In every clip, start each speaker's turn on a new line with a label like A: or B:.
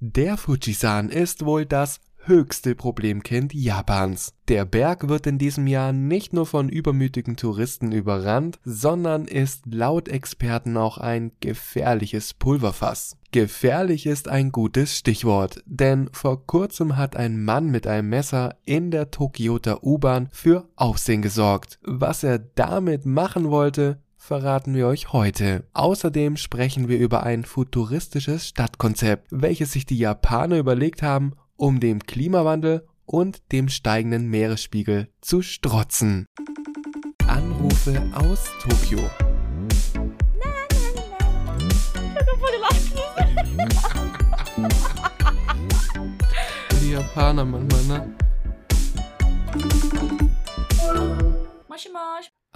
A: Der Fujisan ist wohl das höchste Problemkind Japans. Der Berg wird in diesem Jahr nicht nur von übermütigen Touristen überrannt, sondern ist laut Experten auch ein gefährliches Pulverfass. Gefährlich ist ein gutes Stichwort, denn vor kurzem hat ein Mann mit einem Messer in der Tokioter U-Bahn für Aufsehen gesorgt. Was er damit machen wollte, verraten wir euch heute. Außerdem sprechen wir über ein futuristisches Stadtkonzept, welches sich die Japaner überlegt haben, um dem Klimawandel und dem steigenden Meeresspiegel zu strotzen. Anrufe aus Tokio. Die Japaner manchmal, ne?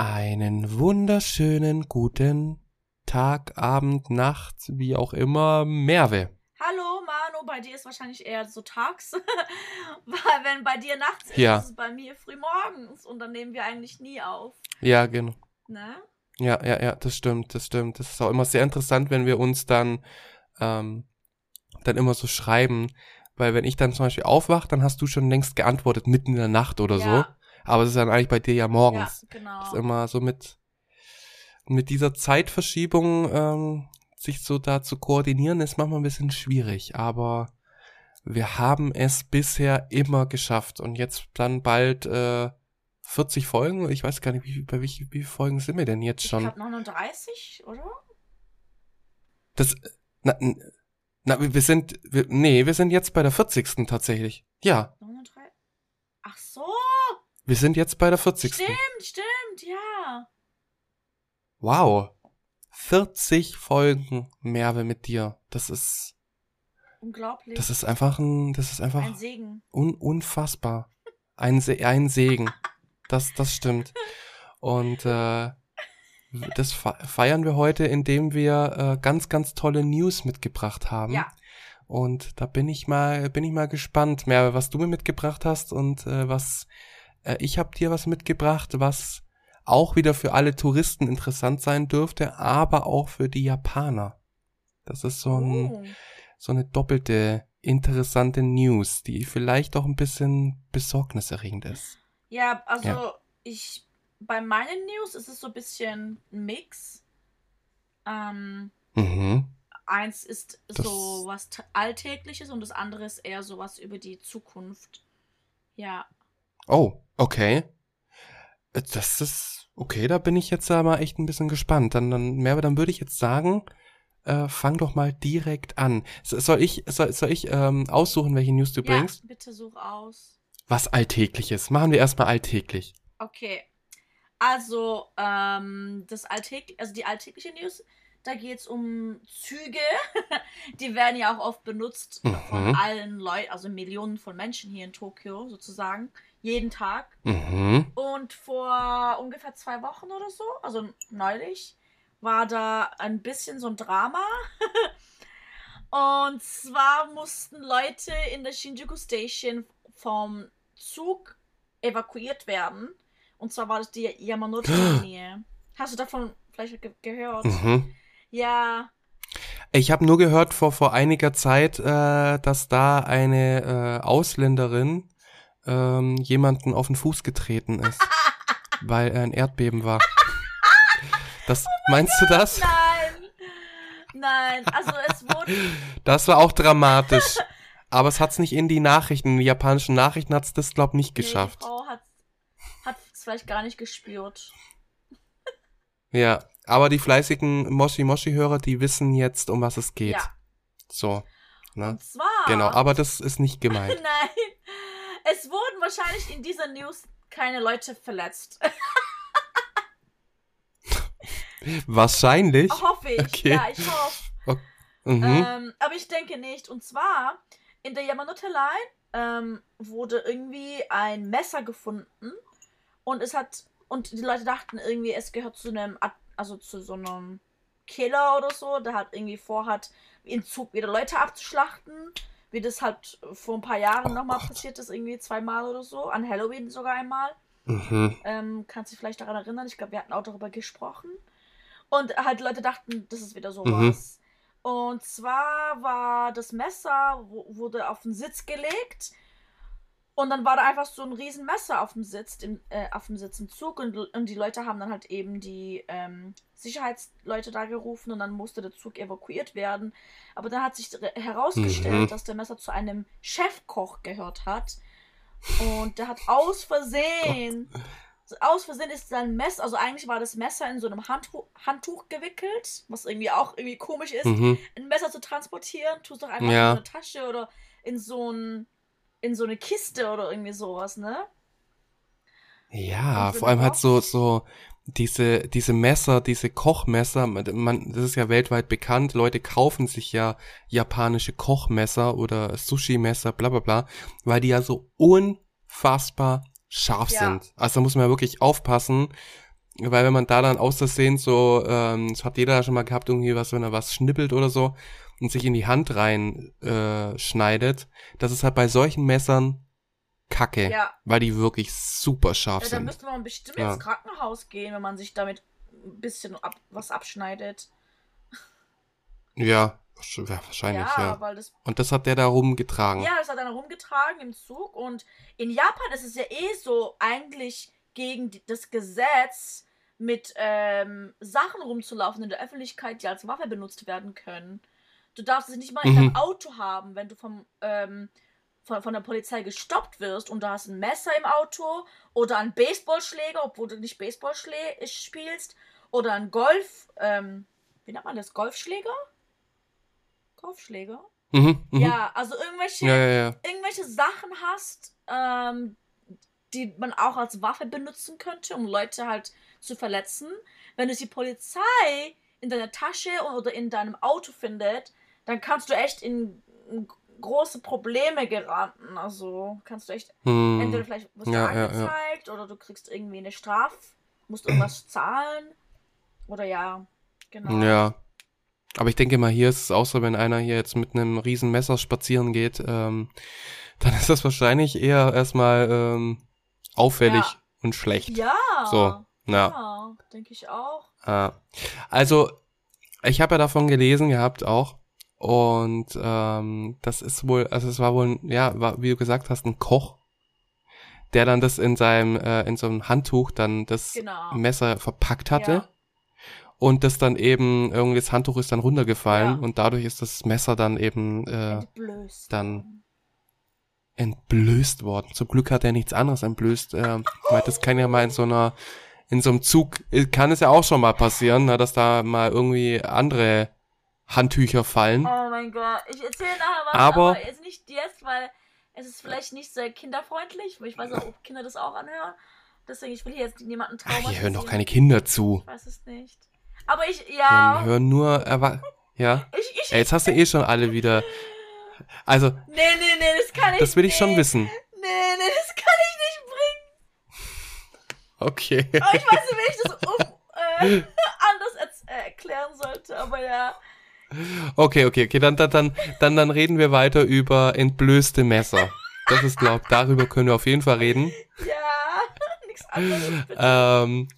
A: Einen wunderschönen guten Tag, Abend, Nacht, wie auch immer, Merve.
B: Hallo Manu, bei dir ist wahrscheinlich eher so tags. Weil wenn bei dir nachts ist,
A: Ja.
B: ist es bei mir früh morgens und dann nehmen wir eigentlich nie auf.
A: Ja, genau.
B: Ne?
A: Ja, ja, ja, das stimmt, das stimmt. Das ist auch immer sehr interessant, wenn wir uns dann, ähm, dann immer so schreiben. Weil wenn ich dann zum Beispiel aufwache, dann hast du schon längst geantwortet, mitten in der Nacht oder so. Aber das ist dann eigentlich bei dir ja morgens.
B: Ja, genau.
A: Das ist immer so mit, mit dieser Zeitverschiebung, ähm, sich so da zu koordinieren, ist manchmal ein bisschen schwierig. Aber wir haben es bisher immer geschafft. Und jetzt dann bald, äh, 40 Folgen. Ich weiß gar nicht, wie, bei wie, wie Folgen sind wir denn jetzt
B: ich
A: schon?
B: glaube 39, oder?
A: Das, na, n- na, wir sind, wir, nee, wir sind jetzt bei der 40. tatsächlich. Ja,
B: 39? Ach so,
A: wir sind jetzt bei der 40.
B: stimmt, stimmt, ja.
A: Wow. 40 Folgen Merve mit dir. Das ist,
B: Unglaublich.
A: das ist einfach ein, das ist einfach
B: Ein Segen.
A: un, unfassbar. Ein, Se ein Segen. Das, das stimmt. Und, äh, das fe- feiern wir heute, indem wir äh, ganz, ganz tolle News mitgebracht haben.
B: Ja.
A: Und da bin ich mal, bin ich mal gespannt, mehr, was du mir mitgebracht hast und äh, was ich habe dir was mitgebracht, was auch wieder für alle Touristen interessant sein dürfte, aber auch für die Japaner. Das ist so, ein,
B: Oh.
A: so eine doppelte interessante News, die vielleicht auch ein bisschen besorgniserregend ist.
B: Ja, also
A: Ja.
B: ich bei meinen News ist es so ein bisschen ein Mix. Ähm,
A: Mhm.
B: eins ist
A: Das-
B: so was Alltägliches und das andere ist eher so was über die Zukunft. Ja.
A: Oh, okay. Äh, Das ist okay, da bin ich jetzt aber echt ein bisschen gespannt. Dann, dann, Merve, dann würde ich jetzt sagen, äh, fang doch mal direkt an. So- Soll ich, soll, soll ich ähm, aussuchen, welche News du
B: Ja,
A: bringst?
B: bitte such aus.
A: Was Alltägliches. Machen wir erstmal alltäglich.
B: Okay. Also, ähm, das alltäglich, also die alltägliche News, da geht es um Züge. die werden ja auch oft benutzt von
A: Mhm.
B: allen Leuten, also Millionen von Menschen hier in Tokio sozusagen. Jeden Tag.
A: Mhm.
B: Und vor ungefähr zwei Wochen oder so, also neulich, war da ein bisschen so ein Drama. Und zwar mussten Leute in der Shinjuku Station vom Zug evakuiert werden. Und zwar war das die Yamanote-Linie. Hast du davon vielleicht ge gehört?
A: Mhm.
B: Ja,
A: Ich habe nur gehört vor, vor einiger Zeit, äh, dass da eine äh, Ausländerin ähm, jemanden auf den Fuß getreten ist, weil ein Erdbeben war. Das, meinst du das?
B: nein. Nein, also es wurde.
A: Das war auch dramatisch. Aber es hat's nicht in die Nachrichten, in die japanischen Nachrichten hat's das, glaub nicht
B: Nee,
A: geschafft.
B: die Frau hat es vielleicht gar nicht gespürt.
A: Ja, aber die fleißigen Moshi-Moshi-Hörer, die wissen jetzt, um was es geht.
B: Ja.
A: So, ne?
B: Und zwar.
A: Genau, aber das ist nicht gemeint.
B: Nein. Es wurden wahrscheinlich in dieser News keine Leute verletzt.
A: Wahrscheinlich.
B: hoffe ich.
A: Okay.
B: Ja, ich hoffe.
A: Mhm.
B: Ähm, aber ich denke nicht. Und zwar, in der Yamanote Line ähm, wurde irgendwie ein Messer gefunden. Und es hat. Und die Leute dachten irgendwie, es gehört zu einem. Also zu so einem Killer oder so, der halt irgendwie vorhat, in Zug wieder Leute abzuschlachten. Wie das halt vor ein paar Jahren
A: Oh
B: nochmal passiert ist, irgendwie zweimal oder so. An Halloween sogar einmal.
A: Mhm.
B: Ähm, kannst dich vielleicht daran erinnern? Ich glaube, wir hatten auch darüber gesprochen. Und halt Leute dachten, das ist wieder sowas. Und zwar war das Messer, wurde auf den Sitz gelegt. Und dann war da einfach so ein riesen Messer auf dem Sitz, im, äh, auf dem Sitz im Zug. Und, und die Leute haben dann halt eben die ähm, Sicherheitsleute da gerufen und dann musste der Zug evakuiert werden. Aber dann hat sich herausgestellt, mhm. dass der Messer zu einem Chefkoch gehört hat. Und der hat aus Versehen aus Versehen ist sein Messer, also eigentlich war das Messer in so einem Handtuch, Handtuch gewickelt, was irgendwie auch irgendwie komisch ist, mhm. ein Messer zu transportieren. Tust doch einfach ja. in so eine Tasche oder in so ein, in so eine Kiste oder irgendwie sowas, ne?
A: Ja, vor allem halt so, so diese, diese Messer, diese Kochmesser, man, das ist ja weltweit bekannt, Leute kaufen sich ja japanische Kochmesser oder Sushi-Messer, bla bla bla, weil die ja so unfassbar scharf ja. sind. Also da muss man ja wirklich aufpassen, weil wenn man da dann aus Versehen so, ähm, das hat jeder schon mal gehabt, irgendwie was, wenn er was schnippelt oder so und sich in die Hand rein äh, schneidet, das ist halt bei solchen Messern kacke, ja. weil die wirklich super scharf ja, sind. Da
B: müsste man bestimmt ja. ins Krankenhaus gehen, wenn man sich damit ein bisschen ab, was abschneidet.
A: Ja, wahrscheinlich, ja, ja. Weil das, und das hat der da rumgetragen.
B: Ja, das hat er da rumgetragen im Zug. Und in Japan ist es ja eh so eigentlich gegen die, das Gesetz, mit ähm, Sachen rumzulaufen in der Öffentlichkeit, die als Waffe benutzt werden können. Du darfst es nicht mal in deinem mhm. Auto haben, wenn du vom, ähm, von, von der Polizei gestoppt wirst und du hast ein Messer im Auto oder einen Baseballschläger, obwohl du nicht Baseball spielst, oder ein Golf, ähm, wie nennt man das, Golfschläger? Golfschläger? Mhm, mh. Ja, also irgendwelche, ja, ja, ja. irgendwelche Sachen hast, ähm, die man auch als Waffe benutzen könnte, um Leute halt zu verletzen. Wenn es die Polizei in deiner Tasche oder in deinem Auto findet, dann kannst du echt in, in große Probleme geraten. Also kannst du echt hm. entweder vielleicht wirst du ja, angezeigt ja, ja. oder du kriegst irgendwie eine Strafe, musst irgendwas zahlen. Oder ja, genau.
A: Ja. Aber ich denke mal, hier ist es auch so, wenn einer hier jetzt mit einem riesen Messer spazieren geht, ähm, dann ist das wahrscheinlich eher erstmal ähm, auffällig ja. und schlecht.
B: Ja.
A: So,
B: ja. ja denke ich auch.
A: Äh, also, ich habe ja davon gelesen gehabt auch. Und ähm, das ist wohl, also es war wohl, ja, war, wie du gesagt hast, ein Koch, der dann das in seinem, äh, in so einem Handtuch dann das genau. Messer verpackt hatte. Ja und das dann eben irgendwie das Handtuch ist dann runtergefallen ja. und dadurch ist das Messer dann eben äh, entblößt. dann entblößt worden. Zum Glück hat er nichts anderes entblößt, äh, weil das kann ja mal in so einer in so einem Zug äh, kann es ja auch schon mal passieren, ne, dass da mal irgendwie andere Handtücher fallen.
B: Oh mein Gott, ich erzähle nachher was, aber, aber jetzt nicht jetzt, weil es ist vielleicht nicht sehr kinderfreundlich, weil ich weiß auch, ob Kinder das auch anhören. Deswegen, ich will hier jetzt niemanden traumatisieren.
A: Hier hören doch keine Kinder zu.
B: Ich weiß es nicht. Aber ich, ja.
A: Dann hören nur Erwa Ja. Ich, ich, Ey, jetzt hast du eh schon alle wieder. Also.
B: Nee, nee, nee, das kann ich
A: Das will ich schon wissen.
B: Nee, nee, das kann ich nicht bringen.
A: Okay.
B: Aber ich weiß nicht, wie ich das um, äh, anders äh, erklären sollte, aber ja.
A: Okay, okay, okay, dann, dann, dann, dann, dann reden wir weiter über entblößte Messer. Das ist, glaub, darüber können wir auf jeden Fall reden.
B: Ja, nichts anderes.
A: Bitte. Ähm,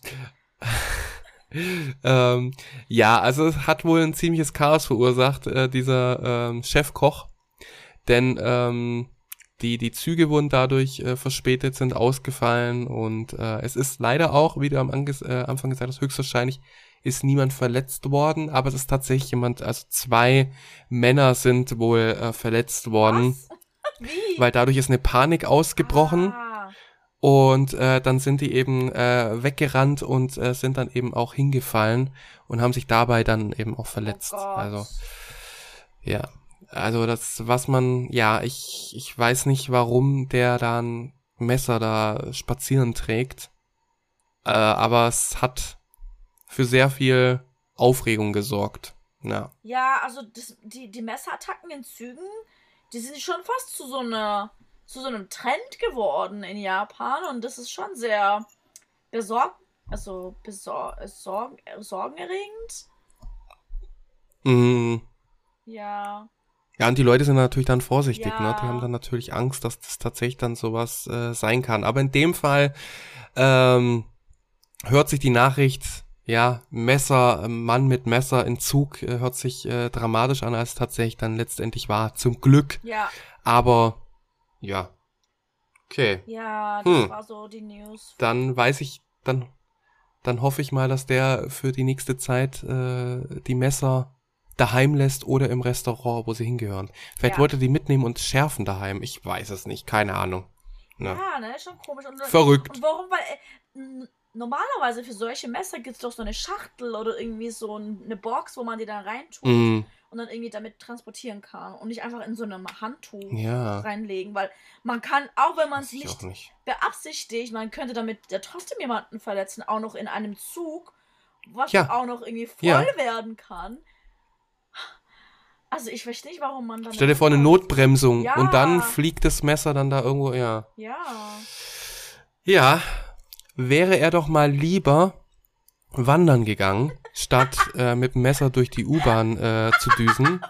A: ähm, ja, also es hat wohl ein ziemliches Chaos verursacht, äh, dieser ähm, Chefkoch. Denn ähm, die, die Züge wurden dadurch äh, verspätet, sind ausgefallen und äh, es ist leider auch, wie du am Anges äh, Anfang gesagt hast, höchstwahrscheinlich ist niemand verletzt worden, aber es ist tatsächlich jemand, also zwei Männer sind wohl äh, verletzt worden. Weil dadurch ist eine Panik ausgebrochen. Ah und äh, dann sind die eben äh, weggerannt und äh, sind dann eben auch hingefallen und haben sich dabei dann eben auch verletzt. Oh also ja, also das, was man, ja, ich, ich weiß nicht, warum der da ein Messer da spazieren trägt. Äh, aber es hat für sehr viel Aufregung gesorgt. Ja.
B: Ja, also das, die, die Messerattacken in Zügen, die sind schon fast zu so einer zu so einem Trend geworden in Japan und das ist schon sehr besorgt, also besor sorgen, sorgenerregend.
A: Mhm.
B: Ja.
A: Ja, und die Leute sind natürlich dann vorsichtig, ja. ne? Die haben dann natürlich Angst, dass das tatsächlich dann sowas äh, sein kann. Aber in dem Fall ähm, hört sich die Nachricht ja, Messer, Mann mit Messer in Zug äh, hört sich äh, dramatisch an, als es tatsächlich dann letztendlich war. Zum Glück.
B: Ja,
A: Aber ja. Okay.
B: ja, das
A: Hm.
B: war so die News.
A: Dann weiß ich, dann, dann hoffe ich mal, dass der für die nächste Zeit äh, die Messer daheim lässt oder im Restaurant, wo sie hingehören. Vielleicht
B: Ja.
A: wollte er die mitnehmen und schärfen daheim. Ich weiß es nicht, keine Ahnung. Ja.
B: Ja, ne, schon komisch. Und,
A: Verrückt.
B: und warum? Weil äh, normalerweise für solche Messer gibt es doch so eine Schachtel oder irgendwie so ein- eine Box, wo man die dann reintut
A: Mm,
B: und dann irgendwie damit transportieren kann und nicht einfach in so einem Handtuch
A: ja.
B: reinlegen, weil man kann, auch wenn man es nicht
A: nicht.
B: beabsichtigt, man könnte damit ja trotzdem jemanden verletzen, auch noch in einem Zug, was
A: Ja.
B: auch noch irgendwie voll
A: Ja.
B: werden kann. Also ich verstehe nicht, warum man dann.
A: Stell dir vor, eine Notbremsung
B: Ja.
A: und dann fliegt das Messer dann da irgendwo, ja.
B: Ja.
A: Ja, wäre er doch mal lieber wandern gegangen, statt äh, mit dem Messer durch die U-Bahn äh, zu düsen.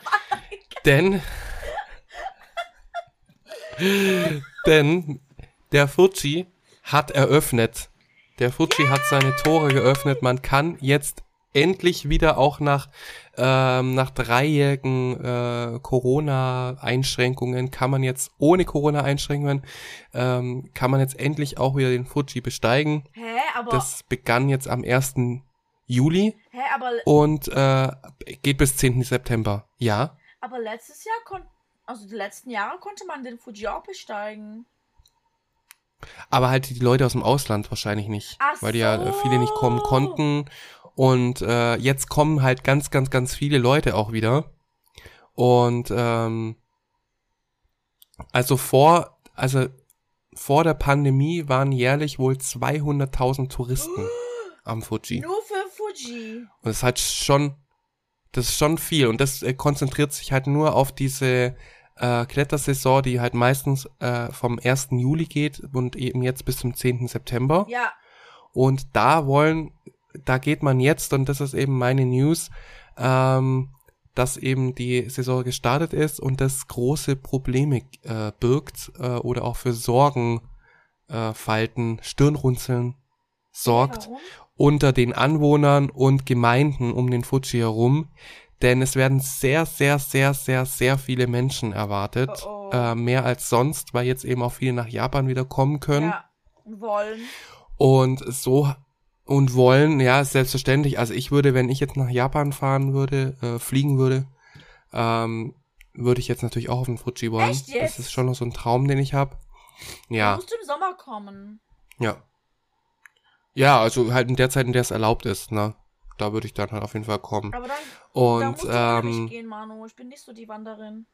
A: denn, denn der Fuji hat eröffnet. Der Fuji hat seine Tore geöffnet. Man kann jetzt endlich wieder auch nach ähm, nach dreijährigen äh, Corona-Einschränkungen kann man jetzt ohne Corona-Einschränkungen ähm, kann man jetzt endlich auch wieder den Fuji besteigen.
B: Hä, aber.
A: Das begann jetzt am 1. Juli
B: hä, aber,
A: und äh, geht bis 10. September. Ja,
B: aber letztes Jahr konnte. Also die letzten Jahre konnte man den Fuji auch besteigen.
A: aber halt die Leute aus dem Ausland wahrscheinlich nicht,
B: Ach
A: weil die ja äh,
B: so.
A: viele nicht kommen konnten. Und äh, jetzt kommen halt ganz, ganz, ganz viele Leute auch wieder. Und ähm, also vor, also vor der Pandemie waren jährlich wohl 200.000 Touristen am Fuji.
B: Nur für Fuji.
A: Und das ist halt schon, das ist schon viel. Und das äh, konzentriert sich halt nur auf diese äh, Klettersaison, die halt meistens äh, vom 1. Juli geht und eben jetzt bis zum 10. September.
B: Ja.
A: Und da wollen, da geht man jetzt, und das ist eben meine News, ähm, dass eben die Saison gestartet ist und das große Probleme äh, birgt äh, oder auch für Sorgen, äh, Falten, Stirnrunzeln sorgt
B: Warum?
A: unter den Anwohnern und Gemeinden um den Fuji herum. Denn es werden sehr, sehr, sehr, sehr, sehr viele Menschen erwartet.
B: Oh, oh.
A: Äh, mehr als sonst, weil jetzt eben auch viele nach Japan wieder kommen können.
B: Ja. Wollen.
A: Und so und wollen, ja, selbstverständlich. Also ich würde, wenn ich jetzt nach Japan fahren würde, äh, fliegen würde, ähm, würde ich jetzt natürlich auch auf den Fuji wollen.
B: Echt jetzt?
A: Das ist schon noch so ein Traum, den ich habe.
B: Ja.
A: Ja,
B: musst du im Sommer kommen.
A: ja. Ja, also halt in der Zeit, in der es erlaubt ist, ne? Da würde ich dann halt auf jeden Fall kommen.
B: Aber dann, da
A: Und
B: musst du
A: ähm,
B: gehen, Manu. Ich bin nicht so die Wanderin.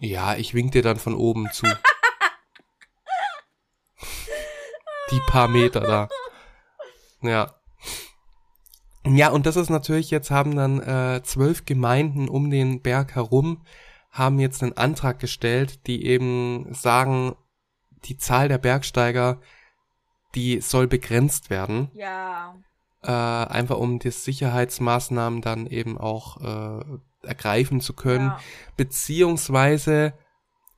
A: ja, ich wink dir dann von oben zu. Die paar Meter da. Ja. Ja, und das ist natürlich, jetzt haben dann äh, zwölf Gemeinden um den Berg herum, haben jetzt einen Antrag gestellt, die eben sagen, die Zahl der Bergsteiger, die soll begrenzt werden,
B: Ja.
A: äh, einfach um die Sicherheitsmaßnahmen dann eben auch äh, ergreifen zu können
B: Ja.
A: beziehungsweise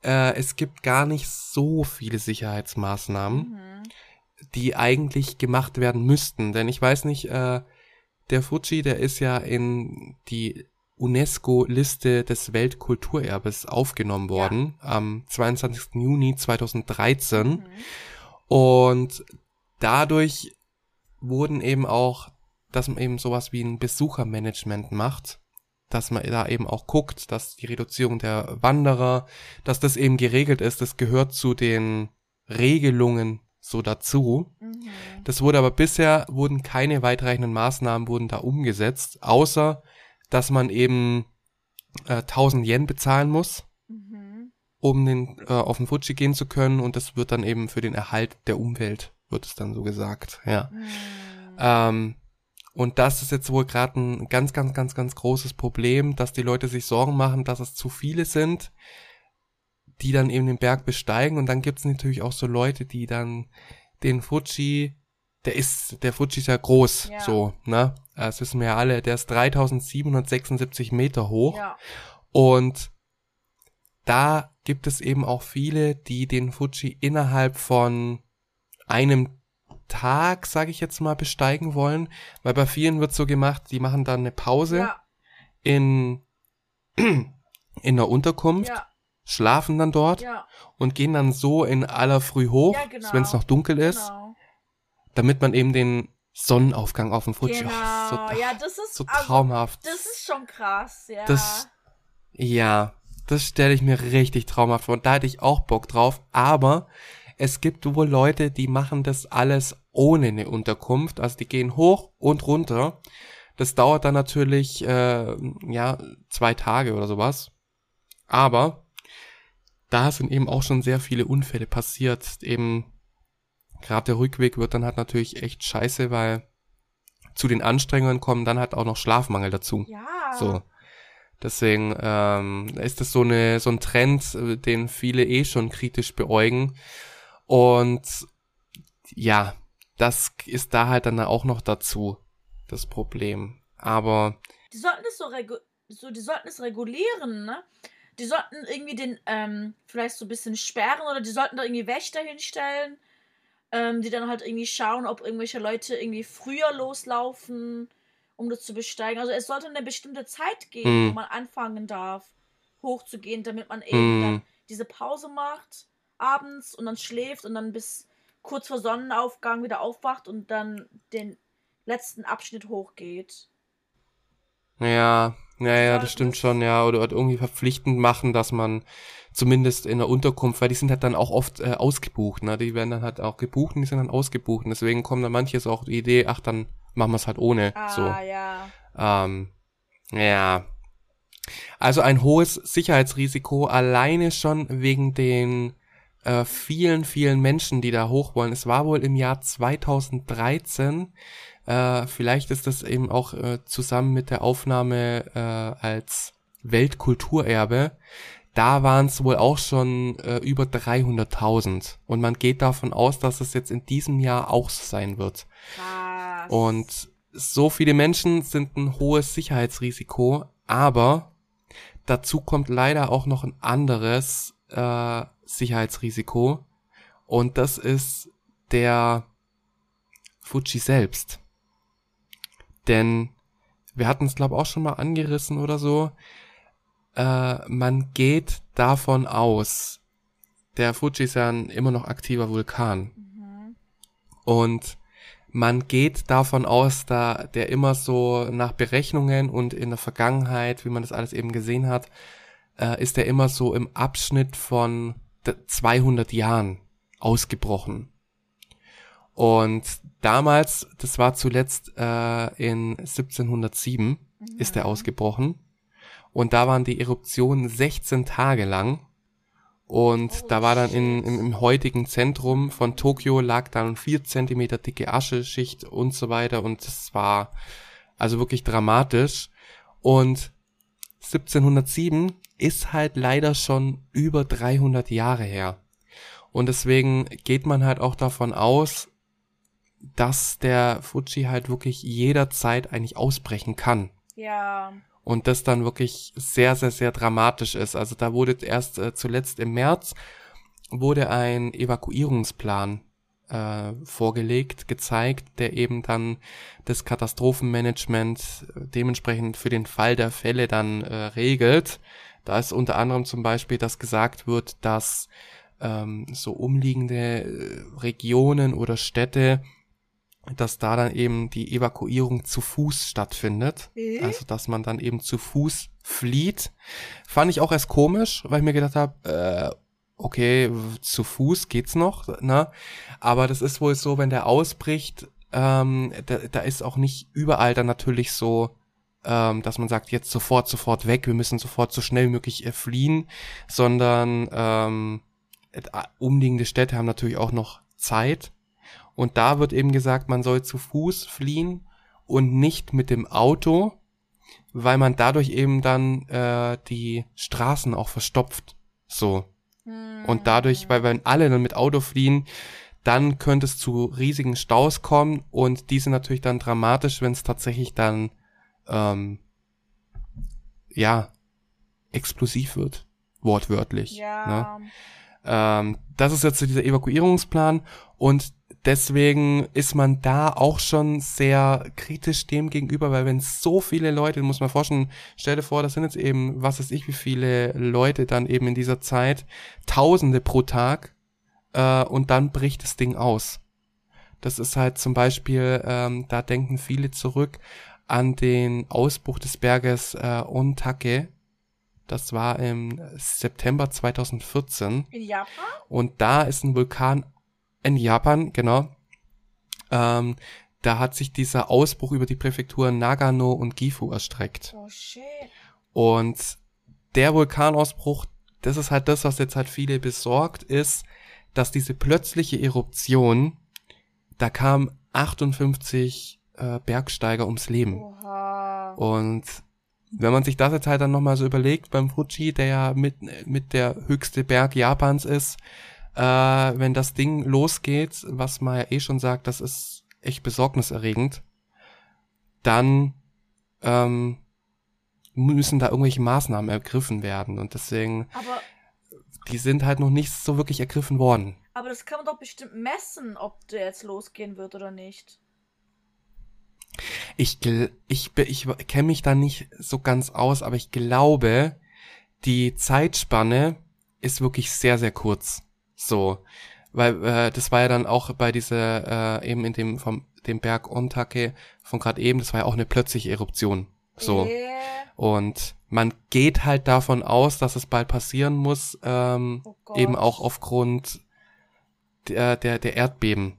A: äh, es gibt gar nicht so viele Sicherheitsmaßnahmen,
B: Mhm.
A: Die eigentlich gemacht werden müssten. Denn ich weiß nicht, äh, der Fuji, der ist ja in die UNESCO-Liste des Weltkulturerbes aufgenommen worden am 22. Juni 2013.
B: Mhm.
A: Und dadurch wurden eben auch, dass man eben sowas wie ein Besuchermanagement macht, dass man da eben auch guckt, dass die Reduzierung der Wanderer, dass das eben geregelt ist, das gehört zu den Regelungen so dazu.
B: Mhm.
A: Das wurde aber bisher, wurden keine weitreichenden Maßnahmen wurden da umgesetzt, außer, dass man eben äh, 1000 Yen bezahlen muss
B: Mhm.
A: um den äh, auf den Fuji gehen zu können und das wird dann eben für den Erhalt der Umwelt wird es dann so gesagt ja
B: Mhm.
A: ähm, und das ist jetzt wohl gerade ein ganz ganz ganz ganz großes Problem dass die Leute sich Sorgen machen dass es zu viele sind die dann eben den Berg besteigen. Und dann gibt es natürlich auch so Leute die dann den Fuji der ist der Fuji ist ja groß
B: Ja.
A: so ne? Das wissen wir ja alle. Der ist 3776 Meter hoch.
B: Ja.
A: und da gibt es eben auch viele, die den Fuji innerhalb von einem Tag, sage ich jetzt mal, besteigen wollen, weil bei vielen wird so gemacht, die machen dann eine Pause
B: Ja,
A: in in der Unterkunft,
B: ja,
A: schlafen dann dort
B: ja,
A: und gehen dann so in aller Früh hoch,
B: Ja, genau.
A: wenn es noch dunkel ist,
B: genau.
A: damit man eben den Sonnenaufgang auf dem Fuji.
B: Genau,
A: Oh, so,
B: ja, das ist
A: so
B: also,
A: traumhaft.
B: das ist schon krass, ja.
A: Das- Ja, das stelle ich mir richtig traumhaft vor. Und da hätte ich auch Bock drauf. Aber es gibt wohl Leute, die machen das alles ohne eine Unterkunft. Also die gehen hoch und runter. Das dauert dann natürlich, äh, ja, zwei Tage oder sowas. Aber da sind eben auch schon sehr viele Unfälle passiert. Eben gerade der Rückweg wird dann halt natürlich echt scheiße, weil zu den Anstrengungen kommen dann halt auch noch Schlafmangel dazu.
B: ja.
A: So. Deswegen ähm, ist das so eine so ein Trend, äh, den viele eh schon kritisch beäugen. Und ja, das ist da halt dann auch noch dazu das Problem. Aber
B: Die sollten das so, regu so, die sollten es regulieren, ne? Die sollten irgendwie den, ähm, vielleicht so ein bisschen sperren oder die sollten da irgendwie Wächter hinstellen, ähm, die dann halt irgendwie schauen, ob irgendwelche Leute irgendwie früher loslaufen, um das zu besteigen. Also es sollte eine bestimmte Zeit geben,
A: Hm.
B: wo man anfangen darf, hochzugehen, damit man eben
A: Hm.
B: dann diese Pause macht abends und dann schläft und dann bis kurz vor Sonnenaufgang wieder aufwacht und dann den letzten Abschnitt hochgeht.
A: ja, ja, ja,
B: sollten
A: das stimmt schon, ja. Oder, oder irgendwie verpflichtend machen, dass man zumindest in der Unterkunft, weil die sind halt dann auch oft äh, ausgebucht, ne? Die werden dann halt auch gebucht und die sind dann ausgebucht. Und deswegen kommen dann manches auch die Idee, ach, dann machen wir es halt ohne.
B: Ah,
A: so.
B: ja.
A: Ähm, ja. Also ein hohes Sicherheitsrisiko alleine schon wegen den äh, vielen, vielen Menschen, die da hoch wollen. Es war wohl im Jahr 2013, äh, vielleicht ist das eben auch äh, zusammen mit der Aufnahme äh, als Weltkulturerbe, da waren es wohl auch schon äh, über 300.000. Und man geht davon aus, dass es jetzt in diesem Jahr auch so sein wird.
B: Krass.
A: Und so viele Menschen sind ein hohes Sicherheitsrisiko, aber dazu kommt leider auch noch ein anderes äh, Sicherheitsrisiko und das ist der Fuji selbst. Denn wir hatten es glaube auch schon mal angerissen oder so. Äh, man geht davon aus, der Fuji ist ja ein immer noch aktiver Vulkan.
B: Mhm.
A: Und man geht davon aus, da der immer so nach Berechnungen und in der Vergangenheit, wie man das alles eben gesehen hat, äh, ist er immer so im Abschnitt von d- 200 Jahren ausgebrochen. Und damals, das war zuletzt äh, in 1707, ist er
B: Mhm.
A: ausgebrochen. Und da waren die Eruptionen 16 Tage lang. Und
B: Oh,
A: da war dann in, im, im heutigen Zentrum von Tokio lag dann vier Zentimeter dicke Ascheschicht und so weiter. Und es war also wirklich dramatisch. Und 1707 ist halt leider schon über 300 Jahre her. Und deswegen geht man halt auch davon aus, dass der Fuji halt wirklich jederzeit eigentlich ausbrechen kann
B: Ja.
A: und das dann wirklich sehr, sehr, sehr dramatisch ist. Also da wurde erst äh, zuletzt im März wurde ein Evakuierungsplan äh, vorgelegt, gezeigt, der eben dann das Katastrophenmanagement äh, dementsprechend für den Fall der Fälle dann äh, regelt. Da ist unter anderem zum Beispiel, dass gesagt wird, dass ähm, so umliegende äh, Regionen oder Städte, dass da dann eben die Evakuierung zu Fuß stattfindet.
B: Äh?
A: Also, dass man dann eben zu Fuß flieht. Fand ich auch erst komisch, weil ich mir gedacht habe, äh, okay, zu Fuß geht's noch, ne? Aber das ist wohl so, wenn der ausbricht, ähm, da, da ist auch nicht überall dann natürlich so, ähm, dass man sagt, jetzt sofort, sofort weg, wir müssen sofort so schnell wie möglich äh, fliehen, sondern ähm, äh, umliegende Städte haben natürlich auch noch Zeit. Und da wird eben gesagt, man soll zu Fuß fliehen und nicht mit dem Auto, weil man dadurch eben dann äh, die Straßen auch verstopft. So.
B: Hm.
A: Und dadurch, weil wenn alle dann mit Auto fliehen, dann könnte es zu riesigen Staus kommen und die sind natürlich dann dramatisch, wenn es tatsächlich dann ähm, ja explosiv wird, wortwörtlich. Ne?
B: Ja.
A: Ähm, das ist jetzt so dieser Evakuierungsplan und deswegen ist man da auch schon sehr kritisch dem gegenüber, weil wenn so viele Leute, muss man forschen, stell dir vor, das sind jetzt eben, was weiß ich, wie viele Leute dann eben in dieser Zeit, Tausende pro Tag, äh, und dann bricht das Ding aus. Das ist halt zum Beispiel, ähm, da denken viele zurück an den Ausbruch des Berges äh, Ontake. Das war im September 2014.
B: In Japan?
A: Und da ist ein Vulkan in Japan, genau. Ähm, da hat sich dieser Ausbruch über die Präfekturen Nagano und Gifu erstreckt.
B: Oh shit.
A: Und der Vulkanausbruch, das ist halt das, was jetzt halt viele besorgt, ist, dass diese plötzliche Eruption, da kamen 58 äh, Bergsteiger ums Leben.
B: Oha.
A: Und wenn man sich das jetzt halt dann nochmal so überlegt, beim Fuji, der ja mit, mit der höchste Berg Japans ist, äh, wenn das Ding losgeht, was man ja eh schon sagt, das ist echt besorgniserregend, dann ähm, müssen da irgendwelche Maßnahmen ergriffen werden. Und deswegen,
B: Aber,
A: die sind halt noch nicht so wirklich ergriffen worden.
B: aber das kann man doch bestimmt messen, ob der jetzt losgehen wird oder nicht.
A: Ich, ich, ich kenne mich da nicht so ganz aus, aber ich glaube, die Zeitspanne ist wirklich sehr, sehr kurz. So. Weil äh, das war ja dann auch bei dieser, äh, eben in dem, vom dem Berg Ontake von gerade eben, das war ja auch eine plötzliche Eruption. So.
B: Äh,
A: Und man geht halt davon aus, dass es bald passieren muss, ähm,
B: oh
A: eben auch aufgrund der, der, der Erdbeben.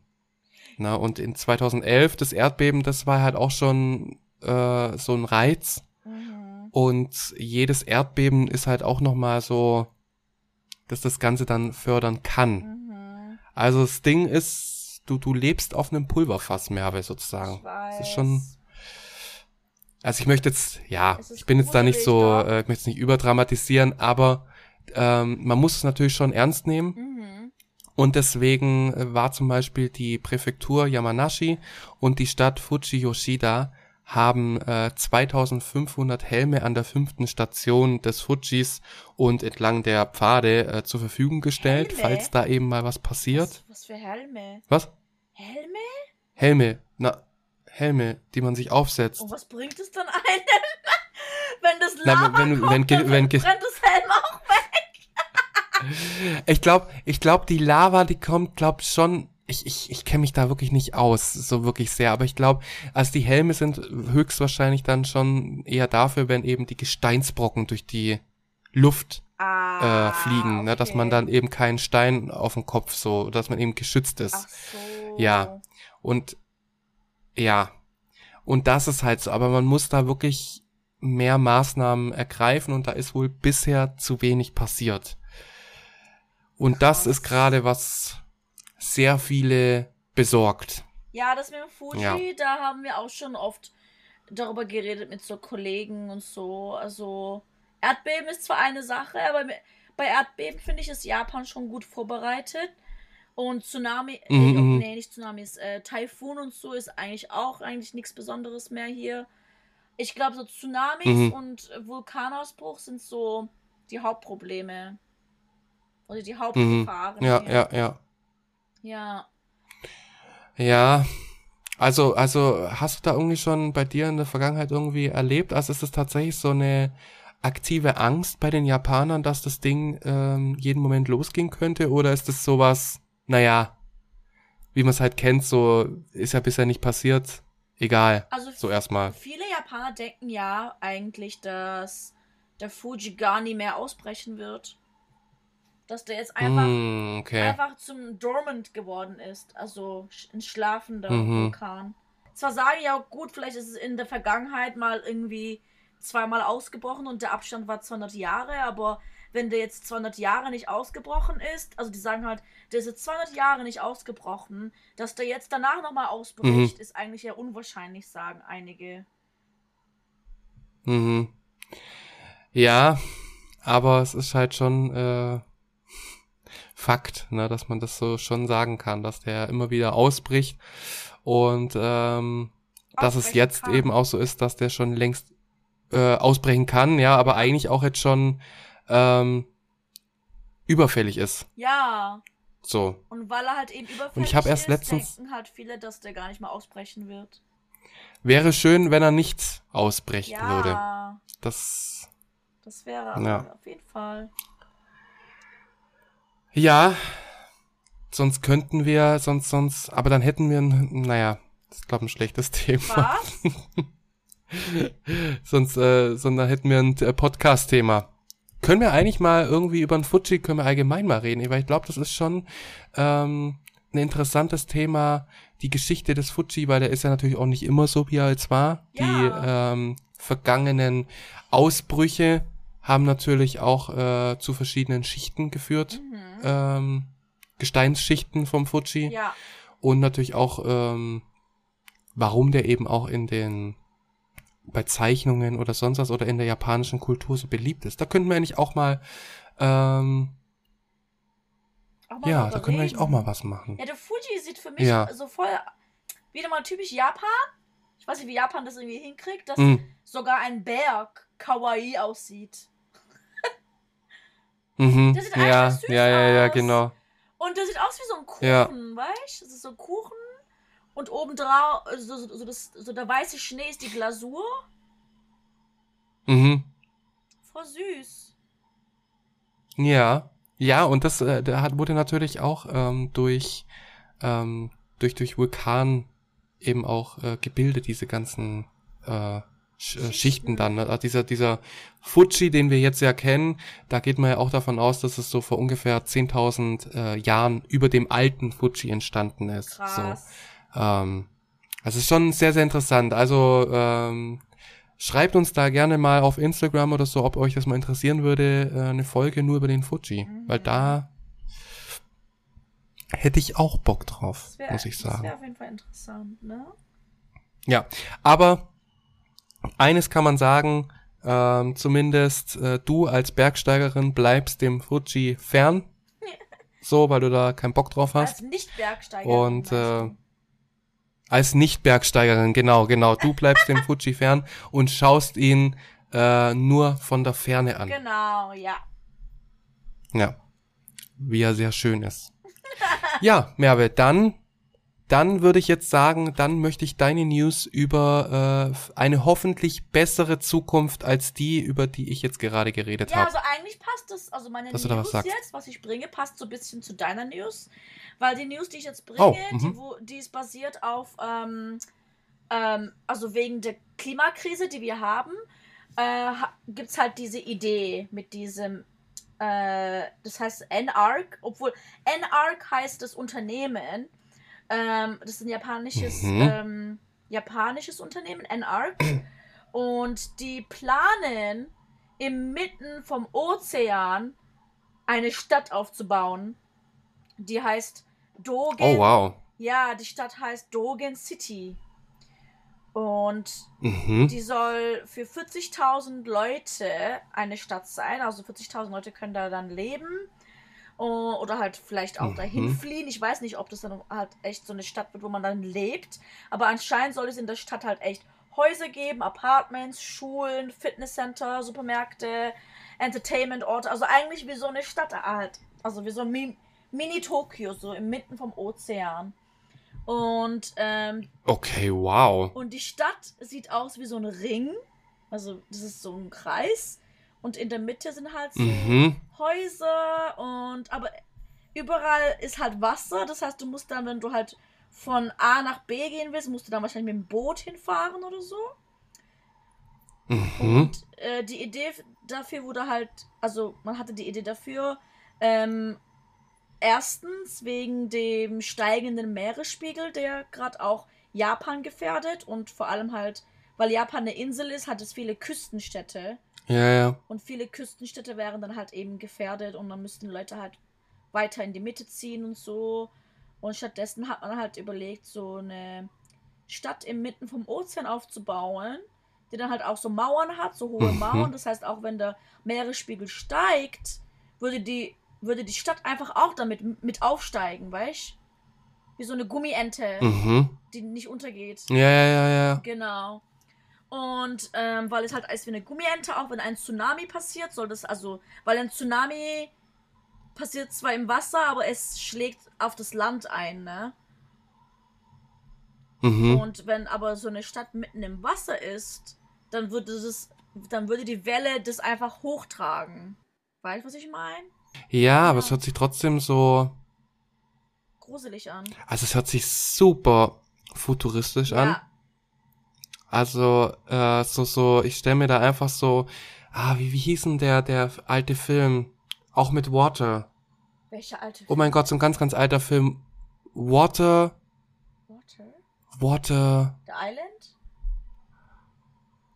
A: Na, und in 2011, das Erdbeben, das war halt auch schon äh, so ein Reiz.
B: Mhm.
A: Und jedes Erdbeben ist halt auch nochmal so, dass das Ganze dann fördern kann.
B: Mhm.
A: Also das Ding ist, du, du lebst auf einem Pulverfass, Merve, sozusagen.
B: Ich weiß.
A: Das ist schon, also ich möchte jetzt, ja, ich bin jetzt da nicht so, äh, ich möchte es nicht überdramatisieren, aber ähm, man muss es natürlich schon ernst nehmen.
B: Mhm.
A: Und deswegen äh, war zum Beispiel die Präfektur Yamanashi und die Stadt Fuji-Yoshida haben äh, 2500 Helme an der fünften Station des Fujis und entlang der Pfade äh, zur Verfügung gestellt,
B: Helme?
A: falls da eben mal was passiert.
B: Was, was für Helme?
A: Was?
B: Helme?
A: Helme, na, Helme, die man sich aufsetzt.
B: Und was bringt es dann einem? wenn das
A: Na,
B: Lava
A: wenn-
B: kommt,
A: wenn wenn
B: brennt das Helm auch weg.
A: Ich glaube, ich glaube, die Lava, die kommt, glaub schon. Ich, ich, ich kenne mich da wirklich nicht aus, so wirklich sehr, aber ich glaube, also die Helme sind höchstwahrscheinlich dann schon eher dafür, wenn eben die Gesteinsbrocken durch die Luft
B: Ah,
A: äh, fliegen, ne, dass man
B: okay.
A: dann eben keinen Stein auf dem Kopf so, dass man eben geschützt ist.
B: So.
A: Ja. Und ja, und das ist halt so, aber man muss da wirklich mehr Maßnahmen ergreifen und da ist wohl bisher zu wenig passiert. Und das
B: Krass.
A: ist gerade was sehr viele besorgt.
B: Ja, das mit dem Fuji,
A: Ja.
B: da haben wir auch schon oft darüber geredet mit so Kollegen und so. Also, Erdbeben ist zwar eine Sache, aber bei Erdbeben finde ich, ist Japan schon gut vorbereitet. Und Tsunami,
A: Mhm,
B: nee, oh,
A: mhm.
B: nee, nicht Tsunamis, äh, Taifun und so ist eigentlich auch eigentlich nichts Besonderes mehr hier. Ich glaube, so Tsunamis
A: Mhm.
B: und Vulkanausbruch sind so die Hauptprobleme. Oder die
A: Mhm.
B: Hauptgefahren.
A: Ja,
B: hier.
A: ja, ja.
B: Ja.
A: Ja. Also, also hast du da irgendwie schon bei dir in der Vergangenheit irgendwie erlebt? Also ist es tatsächlich so eine aktive Angst bei den Japanern, dass das Ding ähm, jeden Moment losgehen könnte? Oder ist es sowas, naja, wie man es halt kennt, so ist ja bisher nicht passiert, egal,
B: Also
A: so erstmal.
B: Viele Japaner denken ja eigentlich, dass der Fuji gar nie mehr ausbrechen wird. Dass der jetzt einfach,
A: Hm, okay.
B: einfach zum Dormant geworden ist. Also ein schlafender
A: Mhm.
B: Vulkan. Zwar sagen ja auch gut, vielleicht ist es in der Vergangenheit mal irgendwie zweimal ausgebrochen und der Abstand war 200 Jahre, aber wenn der jetzt 200 Jahre nicht ausgebrochen ist, also die sagen halt, der ist jetzt 200 Jahre nicht ausgebrochen, dass der jetzt danach nochmal ausbricht,
A: Mhm.
B: ist eigentlich ja unwahrscheinlich, sagen einige.
A: Mhm. Ja, aber es ist halt schon äh, Fakt, ne, dass man das so schon sagen kann, dass der immer wieder ausbricht und ähm, dass es jetzt
B: kann.
A: eben auch so ist, dass der schon längst äh, ausbrechen kann, ja, aber eigentlich auch jetzt schon ähm, überfällig ist.
B: Ja,
A: So.
B: Und weil er halt eben überfällig
A: Und ich habe erst
B: ist,
A: letztens-
B: denken halt viele, dass der gar nicht mal ausbrechen wird.
A: Wäre schön, wenn er nicht ausbrechen
B: Ja,
A: würde. Das.
B: das wäre
A: Ja.
B: auf jeden Fall.
A: Ja. Sonst könnten wir, sonst, sonst, aber dann hätten wir ein, naja, das ist glaube ein schlechtes Thema.
B: Was?
A: sonst, äh, sondern hätten wir ein äh, Podcast-Thema. Können wir eigentlich mal irgendwie über den Fuji, können wir allgemein mal reden, weil ich glaube, das ist schon ähm, ein interessantes Thema, die Geschichte des Fuji, weil der ist ja natürlich auch nicht immer so, wie er jetzt war.
B: Ja.
A: Die ähm, vergangenen Ausbrüche haben natürlich auch äh, zu verschiedenen Schichten geführt,
B: mhm.
A: Ähm, Gesteinsschichten vom Fuji
B: Ja,
A: und natürlich auch, ähm, warum der eben auch in den bei Zeichnungen oder sonst was oder in der japanischen Kultur so beliebt ist. Da könnten wir eigentlich auch mal, ähm,
B: auch mal
A: ja, da können wir eigentlich auch mal was machen.
B: Ja, der Fuji sieht für mich
A: Ja.
B: so voll wieder mal typisch Japan. Ich weiß nicht, wie Japan das irgendwie hinkriegt, dass
A: Mm,
B: sogar ein Berg kawaii aussieht.
A: Mhm,
B: Der sieht
A: ja,
B: süß
A: ja, ja, ja,
B: aus.
A: genau.
B: Und der sieht aus wie so ein Kuchen,
A: Ja.
B: weißt du? Das ist so ein Kuchen. Und obendrauf, so, so, so, das, so der weiße Schnee ist die Glasur.
A: Mhm,
B: Voll süß.
A: ja, ja, und das, äh, der hat, wurde natürlich auch ähm, durch, ähm, durch, durch Vulkan eben auch äh, gebildet, diese ganzen äh, Schichten dann. Ne? Also dieser, dieser Fuji, den wir jetzt ja kennen, da geht man ja auch davon aus, dass es so vor ungefähr 10.000 äh, Jahren über dem alten Fuji entstanden ist.
B: Krass.
A: So, ähm, also es ist schon sehr, sehr interessant. Also ähm, schreibt uns da gerne mal auf Instagram oder so, ob euch das mal interessieren würde, äh, eine Folge nur über den Fuji.
B: Mhm.
A: Weil da hätte ich auch Bock drauf,
B: Das wäre
A: muss ich sagen.
B: wär auf jeden Fall interessant, ne?
A: Ja, aber eines kann man sagen, ähm, zumindest äh, du als Bergsteigerin bleibst dem Fuji fern. So, weil du da keinen Bock drauf hast.
B: Als Nicht-Bergsteiger.
A: Und äh, als Nicht-Bergsteigerin, genau, genau. Du bleibst dem Fuji fern und schaust ihn äh, nur von der Ferne an.
B: Genau, ja.
A: Ja. Wie er sehr schön ist. Ja, Merve, dann, dann würde ich jetzt sagen, dann möchte ich deine News über äh, eine hoffentlich bessere Zukunft als die, über die ich jetzt gerade geredet
B: Ja,
A: habe.
B: also eigentlich passt das, also meine
A: Dass was
B: News
A: sagst.
B: jetzt, was ich bringe, passt so ein bisschen zu deiner News. Weil die News, die ich jetzt bringe,
A: Oh,
B: die,
A: mhm.
B: wo, die ist basiert auf, ähm, ähm, also wegen der Klimakrise, die wir haben, äh, gibt es halt diese Idee mit diesem, äh, das heißt NARC, obwohl NARC heißt das Unternehmen, ähm, das ist ein japanisches,
A: Mhm.
B: ähm, japanisches Unternehmen, NARC, und die planen inmitten vom Ozean eine Stadt aufzubauen. Die heißt Dogen.
A: Oh, wow.
B: Ja, die Stadt heißt Dogen City. Und
A: Mhm.
B: die soll für 40.000 Leute eine Stadt sein. Also 40.000 Leute können da dann leben. O- Oder halt vielleicht auch
A: Mhm.
B: dahin fliehen. Ich weiß nicht, ob das dann halt echt so eine Stadt wird, wo man dann lebt. Aber anscheinend soll es in der Stadt halt echt Häuser geben, Apartments, Schulen, Fitnesscenter, Supermärkte, Entertainmentorte. Also eigentlich wie so eine Stadt halt. Also wie so ein Mi- Mini-Tokio, so inmitten vom Ozean. Und ähm,
A: Okay, wow.
B: und die Stadt sieht aus wie so ein Ring. Also, das ist so ein Kreis. Und in der Mitte sind halt so
A: Mhm.
B: Häuser und aber überall ist halt Wasser. Das heißt, du musst dann, wenn du halt von A nach B gehen willst, musst du dann wahrscheinlich mit dem Boot hinfahren oder so.
A: Mhm.
B: Und äh, die Idee dafür wurde halt, also man hatte die Idee dafür, ähm, erstens wegen dem steigenden Meeresspiegel, der gerade auch Japan gefährdet und vor allem halt, weil Japan eine Insel ist, hat es viele Küstenstädte
A: Ja, ja.
B: und viele Küstenstädte wären dann halt eben gefährdet und dann müssten Leute halt weiter in die Mitte ziehen und so. Und stattdessen hat man halt überlegt, so eine Stadt inmitten vom Ozean aufzubauen, die dann halt auch so Mauern hat, so hohe
A: Mhm.
B: Mauern. Das heißt, auch wenn der Meeresspiegel steigt, würde die, würde die Stadt einfach auch damit mit aufsteigen, weißt Wie so eine Gummiente,
A: Mhm.
B: die nicht untergeht.
A: Ja, ja, ja, ja.
B: Genau. Und ähm, weil es halt ist wie eine Gummiente, auch wenn ein Tsunami passiert, soll das also, weil ein Tsunami passiert zwar im Wasser, aber es schlägt auf das Land ein, ne?
A: Mhm.
B: Und wenn aber so eine Stadt mitten im Wasser ist, dann würde es, dann würde die Welle das einfach hochtragen. Weißt du, was ich meine?
A: Ja, aber es hört sich trotzdem so,
B: Gruselig an.
A: also es hört sich super futuristisch an. Also, äh, so, so, ich stelle mir da einfach so, ah, wie, wie hieß denn der, der alte Film? Auch mit Water.
B: welcher alte
A: Oh mein Gott, so ein ganz, ganz alter Film. Water,
B: Water?
A: Water.
B: The Island?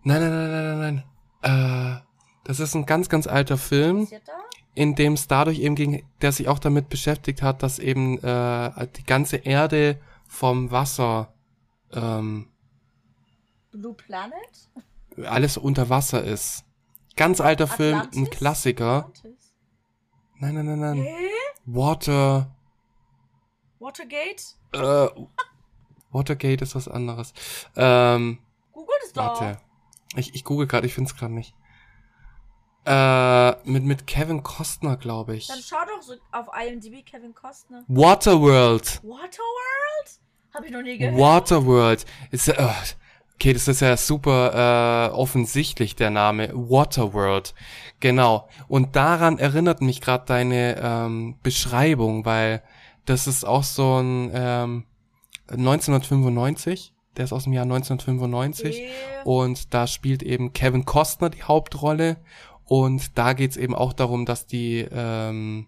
A: Nein, nein, nein, nein, nein, nein. Äh, das ist ein ganz, ganz alter Film, in dem es dadurch eben ging, der sich auch damit beschäftigt hat, dass eben äh, die ganze Erde vom Wasser ähm,
B: Blue Planet?
A: alles unter Wasser ist. Ganz alter Film, ein
B: Atlantis?
A: Klassiker.
B: Atlantis?
A: Nein, nein, nein, nein.
B: Hä?
A: Water.
B: Watergate?
A: Äh, Watergate ist was anderes. Ähm,
B: Google es doch.
A: warte. Ich, ich google gerade, ich find's gerade nicht. Äh, mit, mit Kevin Costner, glaube ich.
B: Dann schau doch so auf IMDb Kevin Costner.
A: Waterworld.
B: Waterworld? Hab ich noch nie gehört.
A: Waterworld. Ist, äh, okay, das ist ja super äh, offensichtlich, der Name. Waterworld. Genau. Und daran erinnert mich gerade deine ähm, Beschreibung, weil das ist auch so ein ähm, 1995. Der ist aus dem Jahr 1995.
B: Äh,
A: Und da spielt eben Kevin Costner die Hauptrolle. Und da geht's eben auch darum, dass die, ähm,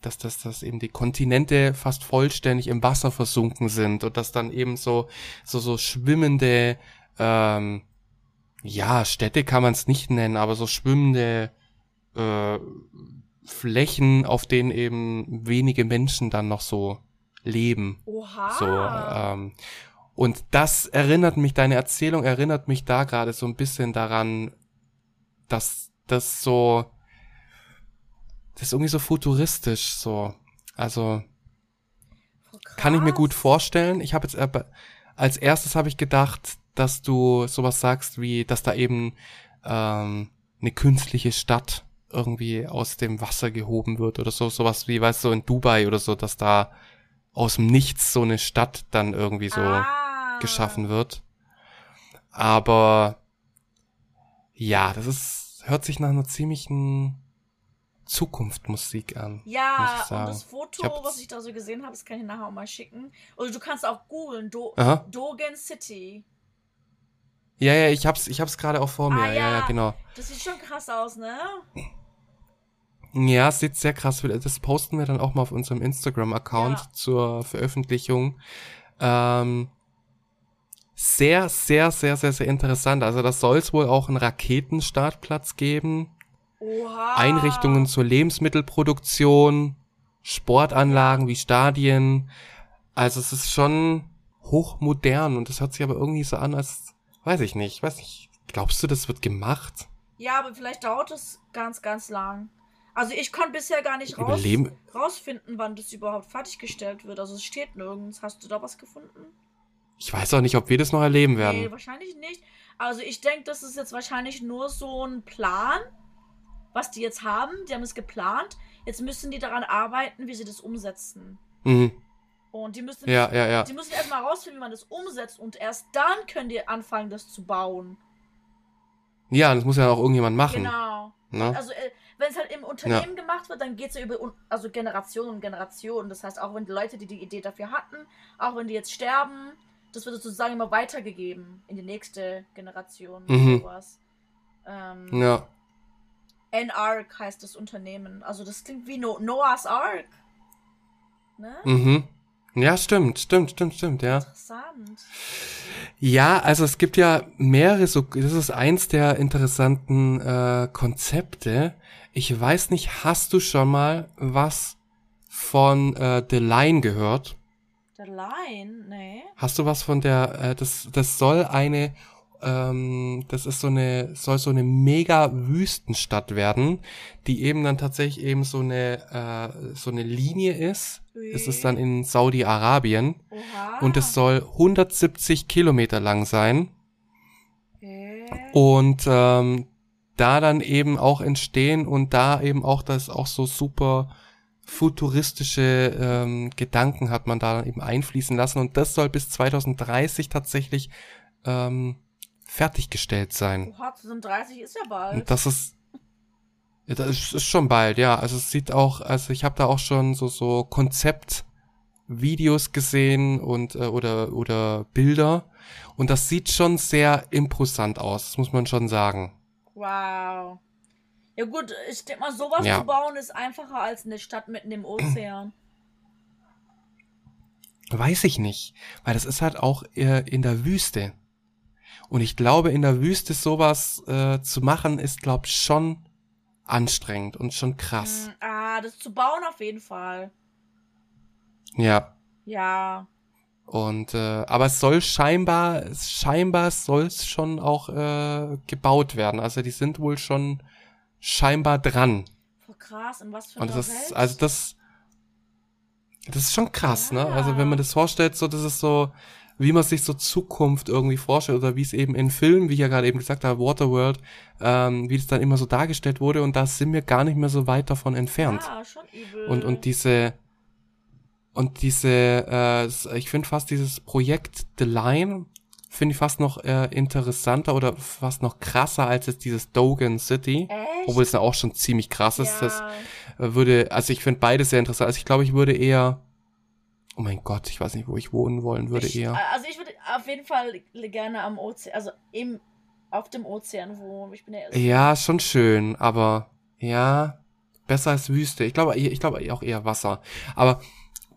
A: dass, dass, dass eben die Kontinente fast vollständig im Wasser versunken sind und dass dann eben so, so, so schwimmende, ähm, ja, Städte kann man es nicht nennen, aber so schwimmende äh, Flächen, auf denen eben wenige Menschen dann noch so leben.
B: Oha.
A: So, ähm, und das erinnert mich, deine Erzählung erinnert mich da gerade so ein bisschen daran, dass das so, das ist irgendwie so futuristisch, so. Also,
B: Voll
A: kann ich mir gut vorstellen. Ich habe jetzt aber, als erstes habe ich gedacht, dass du sowas sagst wie, dass da eben ähm, eine künstliche Stadt irgendwie aus dem Wasser gehoben wird oder so, sowas wie, weißt du, in Dubai oder so, dass da aus dem Nichts so eine Stadt dann irgendwie so
B: ah.
A: geschaffen wird. Aber ja, das ist, hört sich nach einer ziemlichen Zukunftmusik an.
B: Ja, und das Foto,
A: Ich
B: was ich da so gesehen habe, das kann ich nachher auch mal schicken. Oder du kannst auch googeln, Do
A: Aha.
B: Dogen City.
A: Ja, ja, ich hab's, ich hab's gerade auch vor mir.
B: Ah,
A: ja. ja,
B: ja.
A: genau.
B: Das sieht schon krass aus, ne?
A: Ja, sieht sehr krass. aus. Das posten wir dann auch mal auf unserem Instagram-Account
B: Ja.
A: zur Veröffentlichung. Ähm, sehr, sehr, sehr, sehr, sehr interessant. Also das soll es wohl auch einen Raketenstartplatz geben.
B: Oha.
A: Einrichtungen zur Lebensmittelproduktion, Sportanlagen wie Stadien. Also es ist schon hochmodern und das hört sich aber irgendwie so an, als weiß ich nicht, weiß nicht. Glaubst du, das wird gemacht?
B: Ja, aber vielleicht dauert es ganz, ganz lang. Also ich konnte bisher gar nicht raus,
A: Überleben?
B: rausfinden, wann das überhaupt fertiggestellt wird. Also es steht nirgends. Hast du da was gefunden?
A: Ich weiß auch nicht, ob wir das noch erleben werden.
B: Nee, wahrscheinlich nicht. Also ich denke, das ist jetzt wahrscheinlich nur so ein Plan, was die jetzt haben. Die haben es geplant. Jetzt müssen die daran arbeiten, wie sie das umsetzen.
A: Mhm.
B: Und die müssen,
A: Ja, ja, ja.
B: die müssen erstmal rausfinden, wie man das umsetzt. Und erst dann können die anfangen, das zu bauen.
A: Ja, das muss ja auch irgendjemand machen.
B: Genau.
A: Ne?
B: Also, äh, wenn es halt im Unternehmen gemacht wird, dann geht es ja über also Generationen und Generationen. Das heißt, auch wenn die Leute, die die Idee dafür hatten, auch wenn die jetzt sterben, das wird sozusagen immer weitergegeben in die nächste Generation.
A: Mhm.
B: Sowas. Ähm,
A: Ja.
B: N-Arc heißt das Unternehmen. Also, das klingt wie no Noah's Ark. Ne?
A: Mhm. Ja, stimmt, stimmt, stimmt, stimmt, ja.
B: Interessant.
A: Ja, also es gibt ja mehrere, so, das ist eins der interessanten äh, Konzepte. Ich weiß nicht, hast du schon mal was von äh, The Line gehört?
B: Der Line? Nee.
A: Hast du was von der, äh, das, das soll eine, ähm, das ist so eine, soll so eine mega Wüstenstadt werden, die eben dann tatsächlich eben so eine, äh, so eine Linie ist. Es ist dann in Saudi-Arabien und es soll 170 Kilometer lang sein.
B: Okay.
A: Und ähm, da dann eben auch entstehen und da eben auch das auch so super futuristische ähm, Gedanken hat man da eben einfließen lassen und das soll bis 2030 tatsächlich ähm, fertiggestellt sein.
B: Oha, 2030 ist ja bald.
A: Und das ist das ist, ist schon bald, ja. Also es sieht auch, also ich habe da auch schon so so Konzeptvideos gesehen und äh, oder oder Bilder und das sieht schon sehr imposant aus, das muss man schon sagen.
B: Wow. Ja gut, ich denke mal, sowas
A: Ja.
B: zu bauen ist einfacher als eine Stadt mitten im Ozean.
A: Weiß ich nicht, weil das ist halt auch äh, in der Wüste. Und ich glaube, in der Wüste sowas äh, zu machen, ist, glaub schon anstrengend und schon krass.
B: Hm, ah, das zu bauen auf jeden Fall.
A: Ja.
B: Ja.
A: Und äh, aber es soll scheinbar, scheinbar soll es schon auch äh, gebaut werden. Also die sind wohl schon scheinbar dran.
B: Voll krass. In was für
A: Und das,
B: Welt?
A: also das, das ist schon krass, ne?
B: Ja.
A: Also wenn man das vorstellt, so das ist so, wie man sich so Zukunft irgendwie vorstellt oder wie es eben in Filmen, wie ich ja gerade eben gesagt habe, Waterworld, ähm, wie das dann immer so dargestellt wurde und da sind wir gar nicht mehr so weit davon entfernt.
B: Ja, schon übel.
A: Und und diese und diese, äh, ich finde fast dieses Projekt The Line finde ich fast noch äh, interessanter oder fast noch krasser als jetzt dieses Dogan City.
B: Echt?
A: Obwohl es ja auch schon ziemlich krass ist. Das äh, würde, also ich finde beide sehr interessant. Also ich glaube, ich würde eher, oh mein Gott, ich weiß nicht, wo ich wohnen wollen würde
B: ich,
A: eher.
B: Also ich würde auf jeden Fall gerne am Ozean, also im, auf dem Ozean wohnen. Ich bin ja
A: Ja, schon schön, aber ja, besser als Wüste. Ich glaube, ich glaube auch eher Wasser. Aber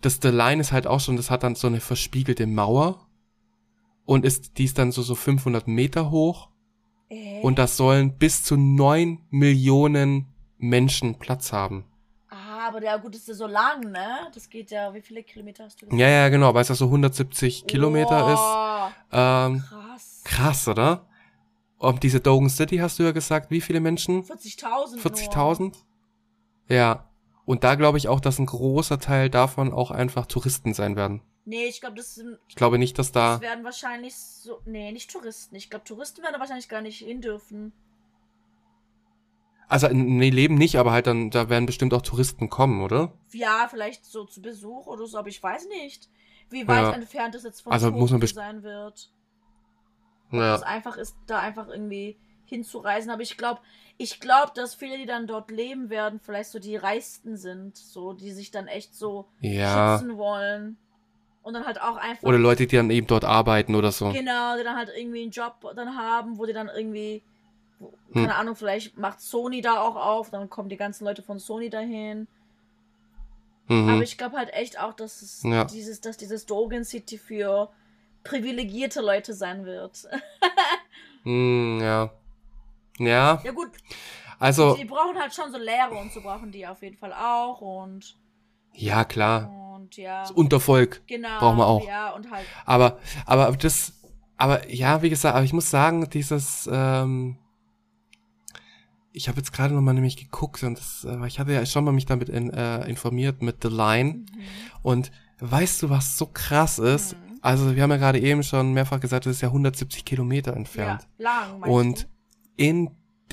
A: das The Line ist halt auch schon, das hat dann so eine verspiegelte Mauer und ist, die ist dann so, so 500 Meter hoch
B: Äh,
A: und das sollen bis zu neun Millionen Menschen Platz haben.
B: Aber der gut ist ja so lang, ne? Das geht ja, wie viele Kilometer hast du gesagt?
A: Ja, ja, genau, weil es ja so 170 Kilometer ist. Ähm,
B: Krass.
A: krass, oder? Und diese Dogan City hast du ja gesagt, wie viele Menschen?
B: 40.000.
A: 40.000? Ja. Und da glaube ich auch, dass ein großer Teil davon auch einfach Touristen sein werden.
B: Nee, ich glaube, das, sind-
A: Ich glaube nicht, dass da.
B: das werden wahrscheinlich so. Nee, nicht Touristen. Ich glaube, Touristen werden da wahrscheinlich gar nicht hin dürfen.
A: Also, nee, leben nicht, aber halt dann, da werden bestimmt auch Touristen kommen, oder?
B: Ja, vielleicht so zu Besuch oder so, aber ich weiß nicht, wie weit
A: Ja.
B: entfernt es jetzt von
A: Also muss man
B: sein wird. Ob es einfach ist, da einfach irgendwie hinzureisen. Aber ich glaube, ich glaube, dass viele, die dann dort leben werden, vielleicht so die Reichsten sind, so, die sich dann echt so
A: Ja.
B: schützen wollen. Und dann halt auch einfach.
A: Oder Leute, die dann eben dort arbeiten oder so.
B: Genau, die dann halt irgendwie einen Job dann haben, wo die dann irgendwie,
A: Hm.
B: keine Ahnung, vielleicht macht Sony da auch auf, dann kommen die ganzen Leute von Sony dahin. Aber
A: Mhm.
B: ich glaube halt echt auch, dass es
A: Ja.
B: dieses, dass dieses Dogen City für privilegierte Leute sein wird.
A: Hm, ja. Ja,
B: ja gut,
A: also,
B: die brauchen halt schon so Lehre und so brauchen die auf jeden Fall auch und
A: ja, klar.
B: und ja.
A: Das Untervolk.
B: genau.
A: brauchen wir auch.
B: Ja, und halt
A: Aber, aber das, aber ja, wie gesagt, aber ich muss sagen, dieses, ähm, ich habe jetzt gerade nochmal nämlich geguckt und das, äh, ich hatte ja schon mal mich damit in, äh, informiert mit The Line
B: mhm.
A: und weißt du, was so krass ist?
B: Mhm.
A: Also wir haben ja gerade eben schon mehrfach gesagt, das ist ja 170 Kilometer entfernt.
B: ja, lang,
A: Und
B: du?
A: in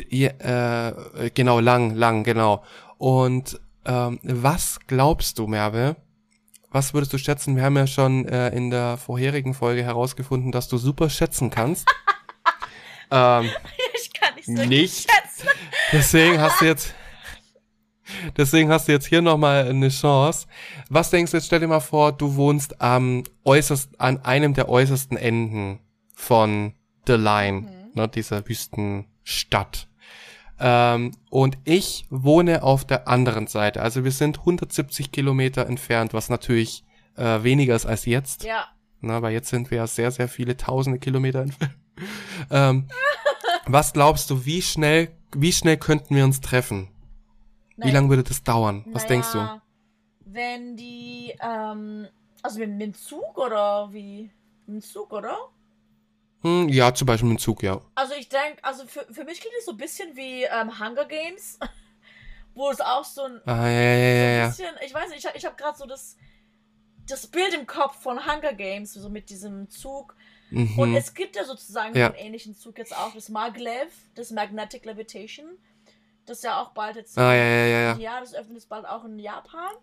A: äh, genau lang, lang, genau. Und ähm, was glaubst du, Merve? Was würdest du schätzen? Wir haben ja schon äh, in der vorherigen Folge herausgefunden, dass du super schätzen kannst. ähm,
B: ich kann nicht so
A: nicht.
B: schätzen.
A: Deswegen hast du jetzt, deswegen hast du jetzt hier nochmal eine Chance. Was denkst du jetzt? Stell dir mal vor, du wohnst am äußerst, an einem der äußersten Enden von The Line,
B: Mhm.
A: ne, dieser Wüstenstadt. Ähm, und ich wohne auf der anderen Seite. Also wir sind 170 Kilometer entfernt, was natürlich äh, weniger ist als jetzt.
B: Ja,
A: Na, weil jetzt sind wir ja sehr, sehr viele tausende Kilometer entfernt. ähm, was glaubst du, wie schnell, wie schnell könnten wir uns treffen? Wie
B: naja,
A: lange würde das dauern? Was
B: naja,
A: denkst du?
B: Wenn die, ähm, also mit, mit dem Zug oder wie? Mit dem Zug, oder?
A: Hm, ja, zum Beispiel mit dem Zug, ja.
B: Also ich denke, also für, für mich klingt es so ein bisschen wie ähm, Hunger Games, wo es auch so ein,
A: Ah, ja, ja, ja,
B: so ein bisschen, ich weiß nicht, ich, hab- ich habe gerade so das, das Bild im Kopf von Hunger Games, so mit diesem Zug. Und
A: Mhm.
B: es gibt ja sozusagen
A: Ja.
B: einen ähnlichen Zug jetzt auch, das Maglev, das Magnetic Levitation. Das ja auch bald jetzt.
A: Ah, ja, ja, ja, ja.
B: Ja, das öffnet jetzt bald auch in Japan.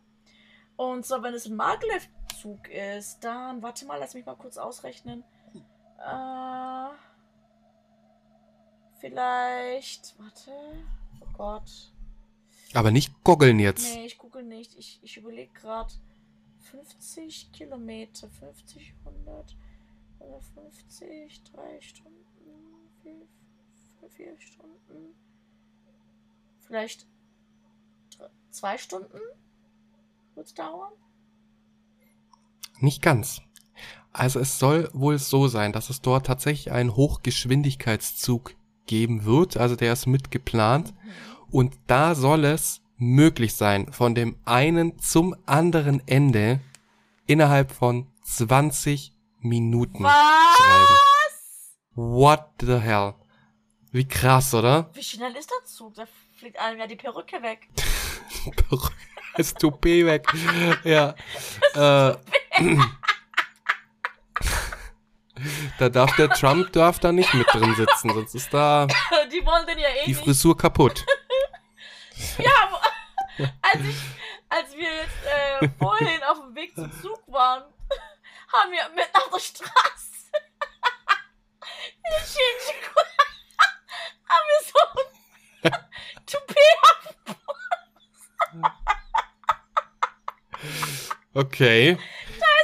B: Und so, wenn es ein Maglev-Zug ist, dann, warte mal, lass mich mal kurz ausrechnen. Äh, vielleicht, warte, oh Gott.
A: Aber nicht goggeln jetzt.
B: Nee, ich google nicht. Ich, ich überlege gerade. 50 Kilometer, 50, 100, 150, 3 Stunden, 4, 4 Stunden. Vielleicht 2 Stunden wird es dauern.
A: Nicht ganz. Also es soll wohl so sein, dass es dort tatsächlich einen Hochgeschwindigkeitszug geben wird. Also der ist mitgeplant. Und da soll es möglich sein, von dem einen zum anderen Ende innerhalb von 20 Minuten.
B: Was?
A: What the hell? Wie krass, oder?
B: Wie schnell ist der Zug? Da fliegt einem ja die Perücke weg.
A: Das Toupet weg. Ja. Äh, da darf der Trump darf da nicht mit drin sitzen, sonst ist da
B: die ja eh
A: die
B: nicht.
A: Frisur kaputt.
B: Ja, als, ich, als wir jetzt äh, vorhin auf dem Weg zum Zug waren, haben wir mit auf der Straße in Shinjuku haben wir so ein Toupet
A: Okay.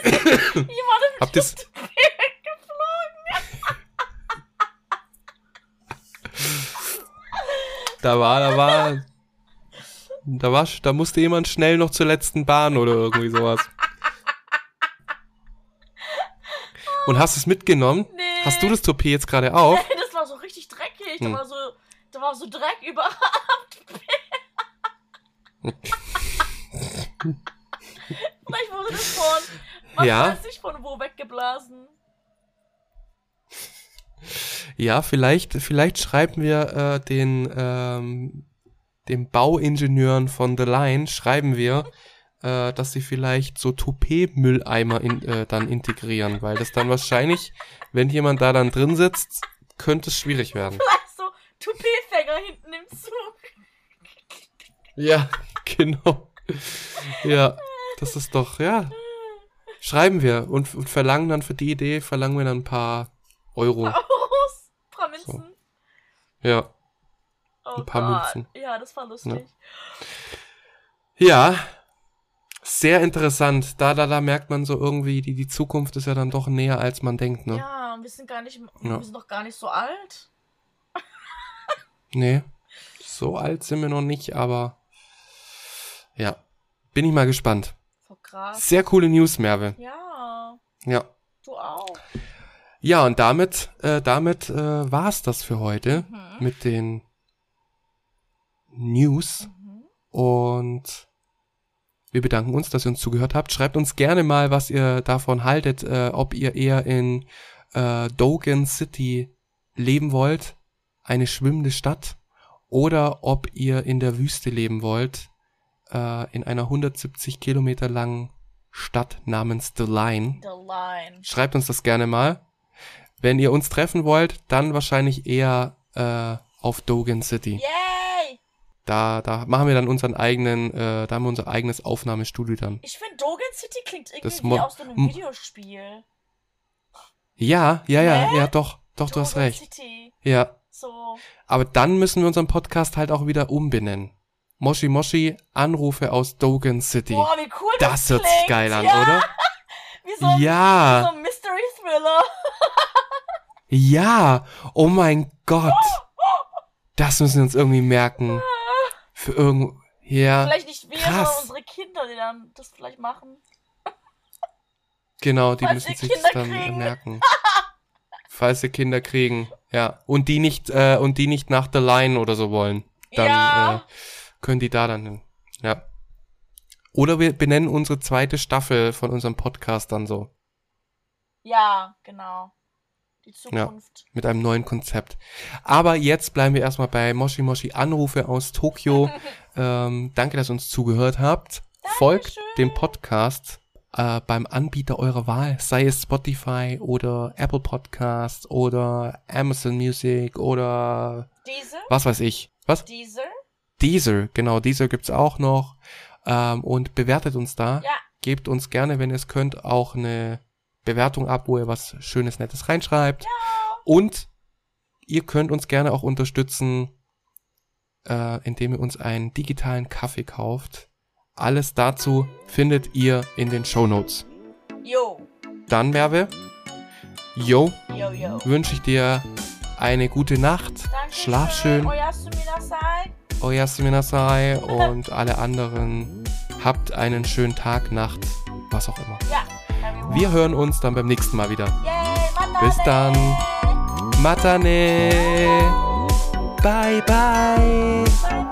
B: jemand
A: Habt ihr's, da war, da war, da war, da musste jemand schnell noch zur letzten Bahn oder irgendwie sowas. Und hast es mitgenommen?
B: Nee.
A: Hast du das Toupet jetzt gerade auf?
B: Das war so richtig dreckig. Da
A: Hm.
B: war so, da war so Dreck überall. Vielleicht wurde das von, was
A: Ja.
B: weiß ich, von wo weggeblasen.
A: Ja, vielleicht, vielleicht schreiben wir äh, den, ähm, den Bauingenieuren von The Line, schreiben wir, äh, dass sie vielleicht so Toupet-Mülleimer in, äh, dann integrieren, weil das dann wahrscheinlich, wenn jemand da dann drin sitzt, könnte es schwierig werden.
B: Vielleicht so Toupetfänger hinten im Zug.
A: Ja, genau. Ja, das ist doch, ja. Schreiben wir und, und verlangen dann für die Idee, verlangen wir dann ein paar Euro.
B: Aus Pramünzen.
A: Ja.
B: Oh
A: ein paar
B: Gott.
A: Münzen.
B: Ja, das war lustig.
A: Ja, sehr interessant. Da, da, da merkt man so irgendwie, die, die Zukunft ist ja dann doch näher, als man denkt, ne?
B: Ja, und wir sind gar nicht,
A: Ja.
B: wir sind noch gar nicht so alt.
A: Nee, so alt sind wir noch nicht, aber ja, bin ich mal gespannt.
B: Krass.
A: Sehr coole News, Merve.
B: Ja,
A: Ja.
B: du auch.
A: Ja, und damit, äh, damit äh, war's das für heute
B: Mhm.
A: mit den News.
B: Mhm.
A: Und wir bedanken uns, dass ihr uns zugehört habt. Schreibt uns gerne mal, was ihr davon haltet, äh, ob ihr eher in äh, Dogen City leben wollt, eine schwimmende Stadt, oder ob ihr in der Wüste leben wollt, äh, in einer 170 Kilometer langen Stadt namens The Line.
B: The Line.
A: Schreibt uns das gerne mal. Wenn ihr uns treffen wollt, dann wahrscheinlich eher äh, auf Dogen City.
B: Yay!
A: Da, da machen wir dann unseren eigenen, äh, da haben wir unser eigenes Aufnahmestudio dann.
B: Ich finde, Dogen City klingt irgendwie wie aus so einem
A: M-
B: Videospiel.
A: Ja, ja, ja,
B: Hä?
A: ja, doch, doch, du hast
B: Dogen
A: recht.
B: City.
A: Ja,
B: So.
A: aber dann müssen wir unseren Podcast halt auch wieder umbenennen. Moshi Moshi, Anrufe aus Dogen City.
B: Boah, wie cool das
A: das hört sich geil an,
B: ja,
A: oder?
B: Wie so, ein-
A: Ja,
B: so ein Mystery Thriller.
A: ja, oh mein Gott. Das müssen wir uns irgendwie merken. Für irgend, ja,
B: Vielleicht nicht wir, sondern
A: krass.
B: unsere Kinder, die dann das vielleicht machen.
A: genau, die
B: Falls
A: müssen sich
B: Kinder
A: dann
B: kriegen.
A: merken. Falls sie Kinder kriegen, ja. Und die nicht, äh, und die nicht nach The Line oder so wollen. Dann,
B: ja.
A: äh, können die da dann hin. Ja. Oder wir benennen unsere zweite Staffel von unserem Podcast dann so.
B: ja, genau. Die Zukunft.
A: Mit einem neuen Konzept. Aber jetzt bleiben wir erstmal bei Moshi Moshi Anrufe aus Tokio. ähm, danke, dass ihr uns zugehört habt. Folgt dem Podcast äh, beim Anbieter eurer Wahl, sei es Spotify oder Apple Podcast oder Amazon Music oder
B: Diesel?
A: was weiß ich. Was?
B: Diesel?
A: Deezer, genau, Deezer gibt's auch noch. Ähm, und bewertet uns da.
B: Ja.
A: Gebt uns gerne, wenn ihr es könnt, auch eine Bewertung ab, wo ihr was Schönes, Nettes reinschreibt. Und ihr könnt uns gerne auch unterstützen, äh, indem ihr uns einen digitalen Kaffee kauft. Alles dazu findet ihr in den Show Notes.
B: Jo,
A: Dann, Merve, yo,
B: jo, jo.
A: wünsche ich dir eine gute Nacht.
B: Dankeschön.
A: Schlaf schön.
B: Oyasuminasai.
A: Oyasuminasai und alle anderen. Habt einen schönen Tag, Nacht, was auch immer.
B: Ja.
A: Wir hören uns dann beim nächsten Mal wieder. Bis dann. Matane. Bye.
B: Bye.